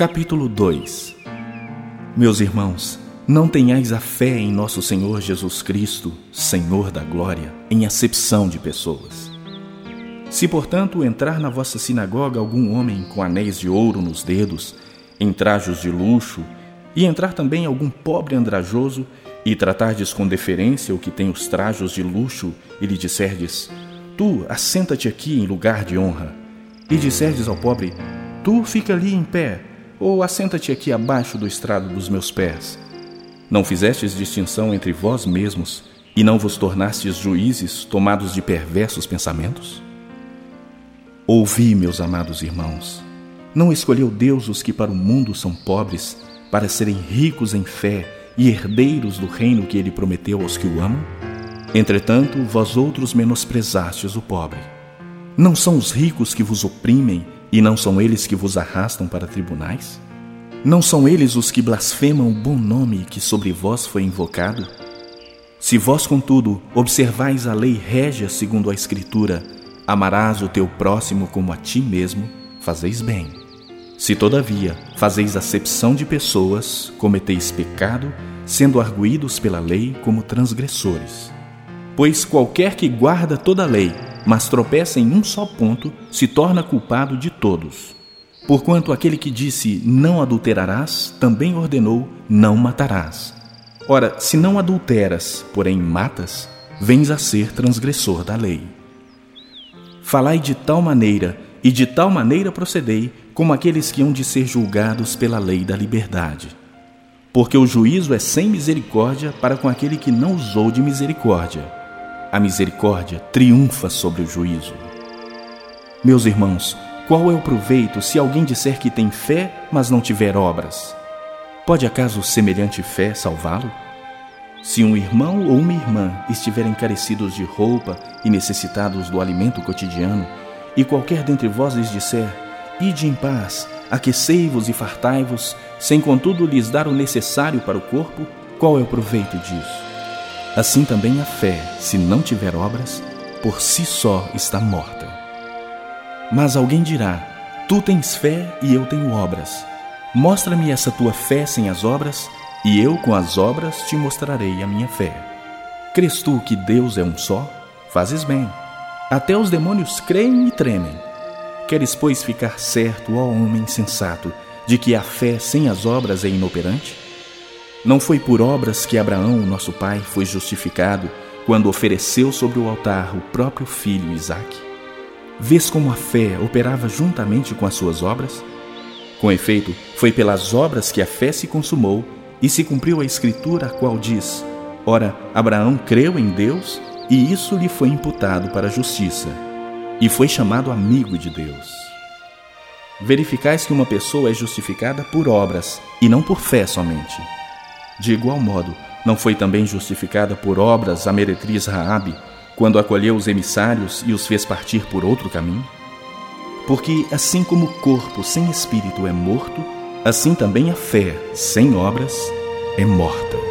Capítulo 2 Meus irmãos, não tenhais a fé em nosso Senhor Jesus Cristo, Senhor da glória, em acepção de pessoas. Se, portanto, entrar na vossa sinagoga algum homem com anéis de ouro nos dedos, em trajos de luxo, e entrar também algum pobre andrajoso, e tratardes com deferência o que tem os trajos de luxo, e lhe disserdes: Tu, assenta-te aqui em lugar de honra, e disserdes ao pobre: Tu fica ali em pé, ou assenta-te aqui abaixo do estrado dos meus pés. Não fizestes distinção entre vós mesmos e não vos tornastes juízes tomados de perversos pensamentos? Ouvi, meus amados irmãos, não escolheu Deus os que para o mundo são pobres, para serem ricos em fé e herdeiros do reino que ele prometeu aos que o amam? Entretanto, vós outros menosprezastes o pobre. Não são os ricos que vos oprimem e não são eles que vos arrastam para tribunais? Não são eles os que blasfemam o bom nome que sobre vós foi invocado? Se vós, contudo, observais a lei régia segundo a Escritura, amarás o teu próximo como a ti mesmo, fazeis bem. Se, todavia, fazeis acepção de pessoas, cometeis pecado, sendo arguídos pela lei como transgressores. Pois qualquer que guarda toda a lei, mas tropeça em um só ponto, se torna culpado de todos. Porquanto aquele que disse não adulterarás, também ordenou não matarás. Ora, se não adulteras, porém matas, vens a ser transgressor da lei. Falai de tal maneira, e de tal maneira procedei, como aqueles que hão de ser julgados pela lei da liberdade. Porque o juízo é sem misericórdia para com aquele que não usou de misericórdia a misericórdia triunfa sobre o juízo. Meus irmãos, qual é o proveito se alguém disser que tem fé, mas não tiver obras? Pode acaso semelhante fé salvá-lo? Se um irmão ou uma irmã estiverem carecidos de roupa e necessitados do alimento cotidiano, e qualquer dentre vós lhes disser: Ide em paz, aquecei-vos e fartai-vos, sem contudo lhes dar o necessário para o corpo, qual é o proveito disso? Assim também a fé, se não tiver obras, por si só está morta. Mas alguém dirá: Tu tens fé e eu tenho obras. Mostra-me essa tua fé sem as obras, e eu com as obras te mostrarei a minha fé. Crês tu que Deus é um só? Fazes bem. Até os demônios creem e tremem. Queres, pois, ficar certo, ó homem sensato, de que a fé sem as obras é inoperante? Não foi por obras que Abraão, nosso pai, foi justificado quando ofereceu sobre o altar o próprio filho Isaque? Vês como a fé operava juntamente com as suas obras? Com efeito, foi pelas obras que a fé se consumou e se cumpriu a escritura a qual diz: Ora, Abraão creu em Deus e isso lhe foi imputado para a justiça, e foi chamado amigo de Deus. Verificais que uma pessoa é justificada por obras e não por fé somente. De igual modo, não foi também justificada por obras a meretriz Raabe, quando acolheu os emissários e os fez partir por outro caminho? Porque assim como o corpo sem espírito é morto, assim também a fé sem obras é morta.